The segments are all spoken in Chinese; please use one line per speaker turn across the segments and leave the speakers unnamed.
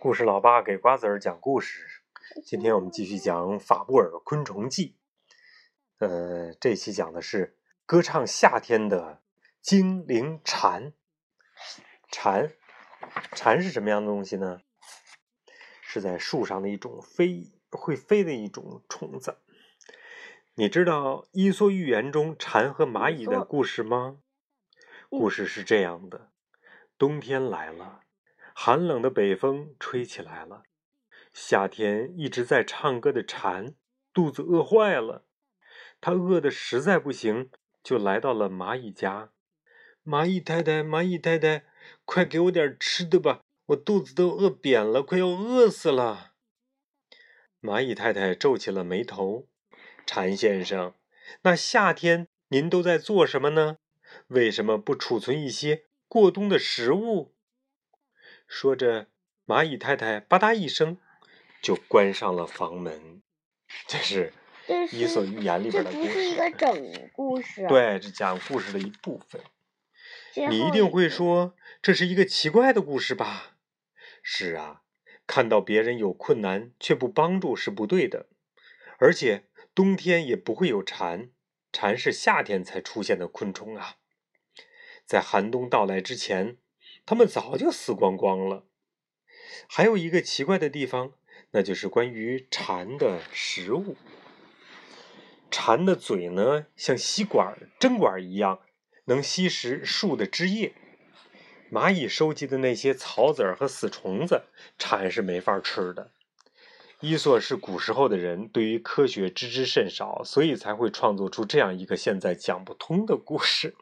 故事老爸给瓜子儿讲故事。今天我们继续讲《法布尔昆虫记》。呃，这期讲的是歌唱夏天的精灵蝉。蝉，蝉是什么样的东西呢？是在树上的一种飞会飞的一种虫子。你知道《伊索寓言》中蝉和蚂蚁的故事吗？故事是这样的：冬天来了。寒冷的北风吹起来了，夏天一直在唱歌的蝉肚子饿坏了，它饿得实在不行，就来到了蚂蚁家。蚂蚁太太，蚂蚁太太，快给我点吃的吧，我肚子都饿扁了，快要饿死了。蚂蚁太太皱起了眉头：“蝉先生，那夏天您都在做什么呢？为什么不储存一些过冬的食物？”说着，蚂蚁太太吧嗒一声，就关上了房门。这是《伊索寓言》里边的故事。
这不是一个整故事。
对，这讲故事的一部分。你一定会说，这是一个奇怪的故事吧？是啊，看到别人有困难却不帮助是不对的。而且冬天也不会有蝉，蝉是夏天才出现的昆虫啊。在寒冬到来之前。他们早就死光光了。还有一个奇怪的地方，那就是关于蝉的食物。蝉的嘴呢，像吸管、针管一样，能吸食树的枝叶。蚂蚁收集的那些草籽和死虫子，蝉是没法吃的。伊索是古时候的人，对于科学知之甚少，所以才会创作出这样一个现在讲不通的故事。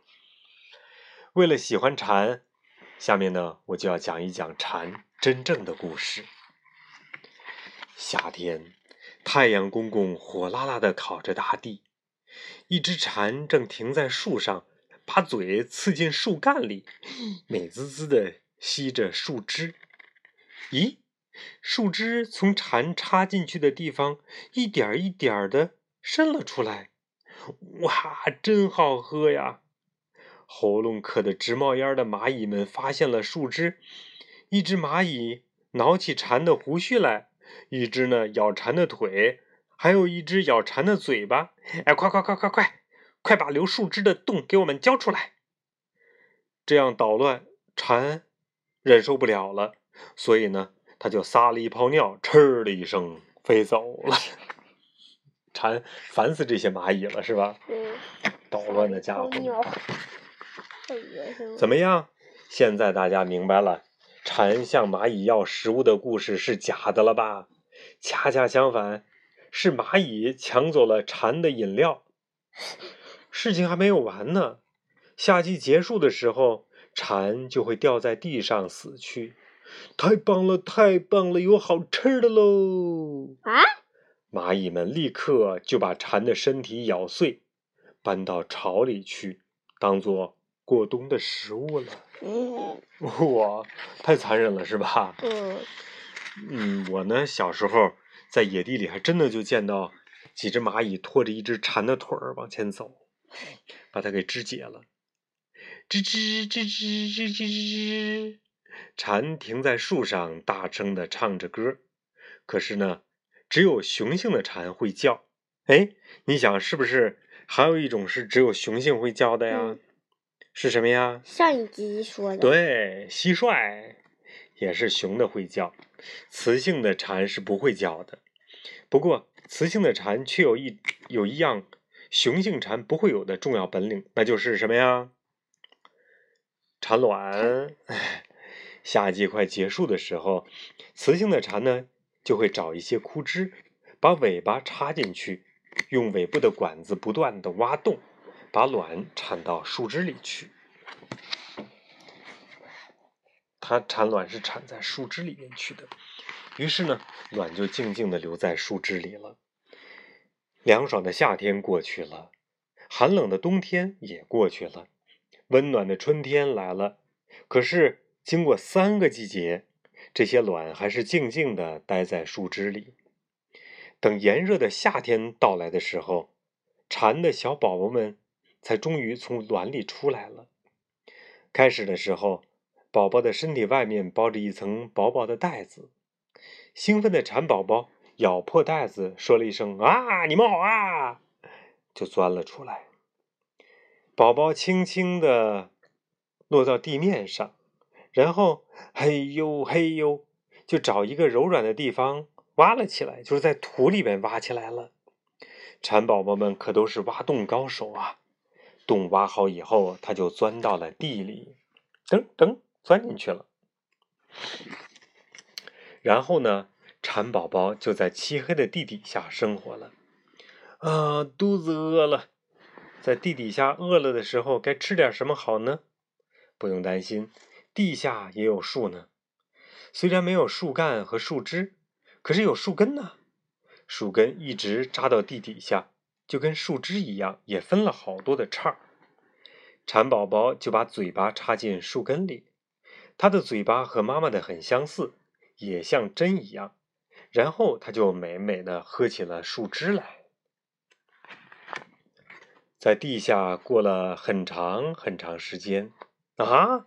为了喜欢蝉。下面呢，我就要讲一讲蝉真正的故事。夏天，太阳公公火辣辣的烤着大地，一只蝉正停在树上，把嘴刺进树干里，美滋滋的吸着树枝。咦，树枝从蝉插进去的地方一点一点的伸了出来，哇，真好喝呀！喉咙渴得直冒烟的蚂蚁们发现了树枝，一只蚂蚁挠起蝉的胡须来，一只呢咬蝉的腿，还有一只咬蝉的嘴巴。哎，快快快快快，快把留树枝的洞给我们交出来！这样捣乱，蝉忍受不了了，所以呢，它就撒了一泡尿，嗤的一声飞走了。蝉烦死这些蚂蚁了，是吧？
嗯。
捣乱的家伙。怎么样？现在大家明白了，蝉向蚂蚁要食物的故事是假的了吧？恰恰相反，是蚂蚁抢走了蝉的饮料。事情还没有完呢，夏季结束的时候，蝉就会掉在地上死去。太棒了，太棒了，有好吃的喽！
啊！
蚂蚁们立刻就把蝉的身体咬碎，搬到巢里去，当做。过冬的食物了，哇，太残忍了，是吧？
嗯，
嗯，我呢，小时候在野地里还真的就见到几只蚂蚁拖着一只蝉的腿儿往前走，把它给肢解了。吱吱吱吱吱吱吱，蝉停在树上，大声的唱着歌。可是呢，只有雄性的蝉会叫。哎，你想是不是还有一种是只有雄性会叫的呀？是什么呀？
上一集说的。
对，蟋蟀也是雄的会叫，雌性的蝉是不会叫的。不过，雌性的蝉却有一有一样雄性蝉不会有的重要本领，那就是什么呀？产卵。夏季快结束的时候，雌性的蝉呢就会找一些枯枝，把尾巴插进去，用尾部的管子不断的挖洞。把卵产到树枝里去，它产卵是产在树枝里面去的。于是呢，卵就静静的留在树枝里了。凉爽的夏天过去了，寒冷的冬天也过去了，温暖的春天来了。可是经过三个季节，这些卵还是静静的待在树枝里。等炎热的夏天到来的时候，蝉的小宝宝们。才终于从卵里出来了。开始的时候，宝宝的身体外面包着一层薄薄的袋子，兴奋的蚕宝宝咬破袋子，说了一声：“啊，你们好啊！”就钻了出来。宝宝轻轻地落到地面上，然后嘿呦嘿呦，就找一个柔软的地方挖了起来，就是在土里面挖起来了。蚕宝宝们可都是挖洞高手啊！洞挖好以后，他就钻到了地里，噔噔钻进去了。然后呢，蚕宝宝就在漆黑的地底下生活了。啊，肚子饿了，在地底下饿了的时候，该吃点什么好呢？不用担心，地下也有树呢。虽然没有树干和树枝，可是有树根呢。树根一直扎到地底下，就跟树枝一样，也分了好多的叉儿。蚕宝宝就把嘴巴插进树根里，它的嘴巴和妈妈的很相似。也像针一样，然后他就美美的喝起了树枝来。在地下过了很长很长时间，啊，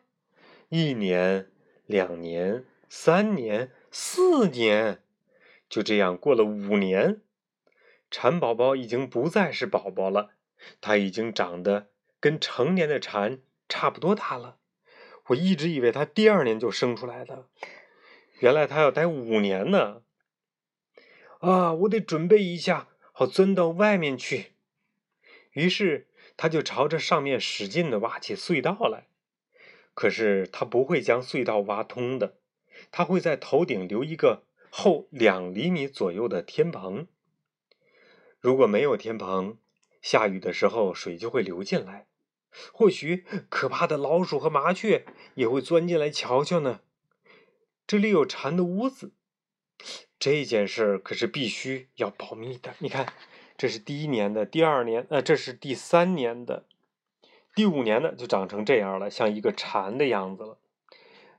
一年、两年、三年、四年，就这样过了五年。蚕宝宝已经不再是宝宝了，它已经长得跟成年的蚕差不多大了。我一直以为它第二年就生出来的。原来它要待五年呢！啊，我得准备一下，好钻到外面去。于是他就朝着上面使劲的挖起隧道来。可是他不会将隧道挖通的，他会在头顶留一个厚两厘米左右的天棚。如果没有天棚，下雨的时候水就会流进来，或许可怕的老鼠和麻雀也会钻进来瞧瞧呢。这里有蝉的屋子，这件事可是必须要保密的。你看，这是第一年的，第二年，呃，这是第三年的，第五年的就长成这样了，像一个蝉的样子了。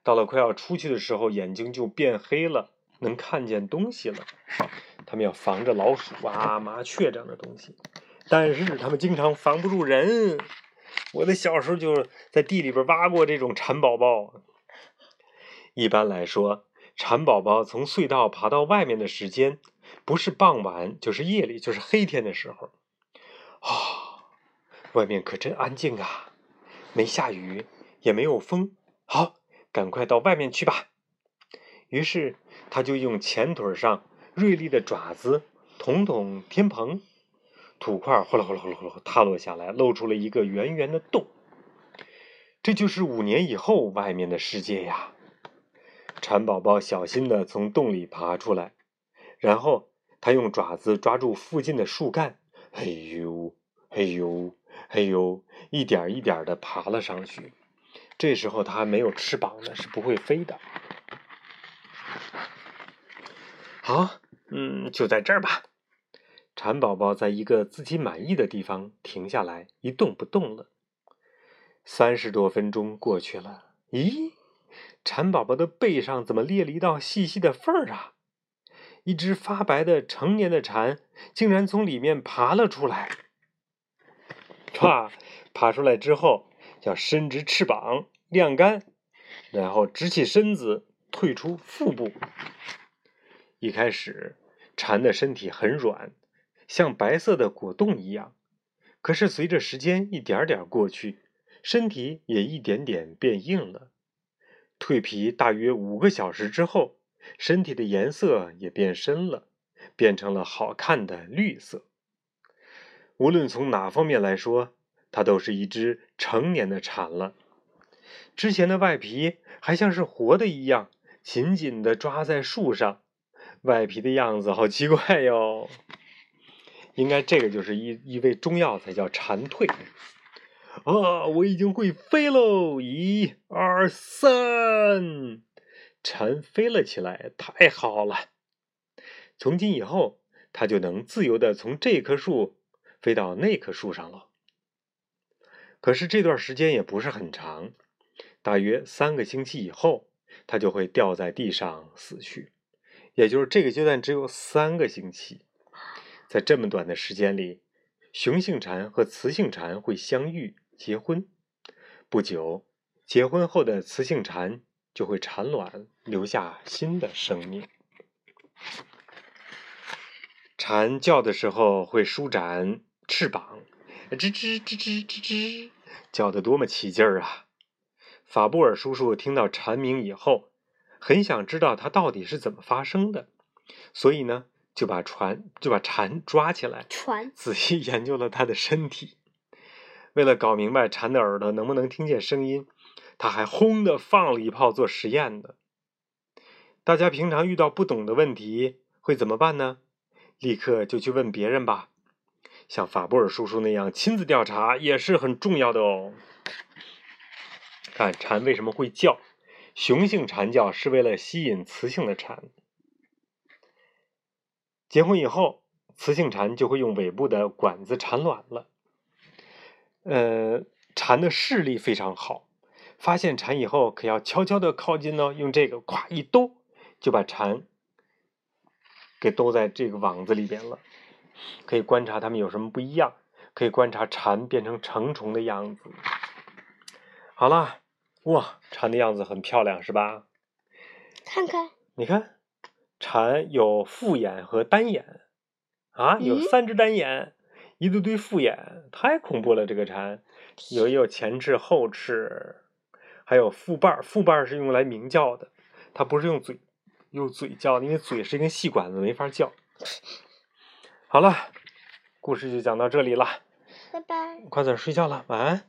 到了快要出去的时候，眼睛就变黑了，能看见东西了。他们要防着老鼠啊、麻雀这样的东西，但是他们经常防不住人。我的小时候就在地里边挖过这种蚕宝宝。一般来说，蚕宝宝从隧道爬到外面的时间，不是傍晚，就是夜里，就是黑天的时候。啊，外面可真安静啊，没下雨，也没有风。好，赶快到外面去吧。于是，他就用前腿上锐利的爪子捅捅天棚，土块呼啦呼啦呼啦呼啦塌落下来，露出了一个圆圆的洞。这就是五年以后外面的世界呀。蚕宝宝小心地从洞里爬出来，然后他用爪子抓住附近的树干，嘿呦，嘿呦，嘿呦，一点一点地爬了上去。这时候它还没有翅膀呢，是不会飞的。好，嗯，就在这儿吧。蚕宝宝在一个自己满意的地方停下来，一动不动了。三十多分钟过去了，咦？蚕宝宝的背上怎么裂了一道细细的缝儿啊？一只发白的成年的蚕竟然从里面爬了出来。唰，爬出来之后要伸直翅膀晾干，然后直起身子退出腹部。一开始，蝉的身体很软，像白色的果冻一样。可是随着时间一点点过去，身体也一点点变硬了。蜕皮大约五个小时之后，身体的颜色也变深了，变成了好看的绿色。无论从哪方面来说，它都是一只成年的蝉了。之前的外皮还像是活的一样，紧紧地抓在树上，外皮的样子好奇怪哟。应该这个就是一一味中药才叫蝉蜕。啊！我已经会飞喽！一、二、三，蝉飞了起来，太好了！从今以后，它就能自由的从这棵树飞到那棵树上了。可是这段时间也不是很长，大约三个星期以后，它就会掉在地上死去。也就是这个阶段只有三个星期，在这么短的时间里，雄性蝉和雌性蝉会相遇。结婚不久，结婚后的雌性蝉就会产卵，留下新的生命。蝉叫的时候会舒展翅膀，吱吱吱吱吱吱，叫得多么起劲儿啊！法布尔叔叔听到蝉鸣以后，很想知道它到底是怎么发生的，所以呢，就把船就把蝉抓起来，
船
仔细研究了它的身体。为了搞明白蝉的耳朵能不能听见声音，他还轰的放了一炮做实验的。大家平常遇到不懂的问题会怎么办呢？立刻就去问别人吧。像法布尔叔叔那样亲自调查也是很重要的哦。看蝉为什么会叫？雄性蝉叫是为了吸引雌性的蝉。结婚以后，雌性蝉就会用尾部的管子产卵了。呃，蝉的视力非常好，发现蝉以后可要悄悄的靠近呢，用这个咵一兜，就把蝉给兜在这个网子里边了。可以观察它们有什么不一样，可以观察蝉变成成虫的样子。好了，哇，蝉的样子很漂亮，是吧？
看看，
你看，蝉有复眼和单眼，啊，有三只单眼，一对对复眼，太恐怖了！这个蝉有也有前翅、后翅，还有腹瓣儿，腹瓣儿是用来鸣叫的，它不是用嘴用嘴叫，因为嘴是一根细管子，没法叫。好了，故事就讲到这里了，
拜拜。
快点睡觉了，晚安。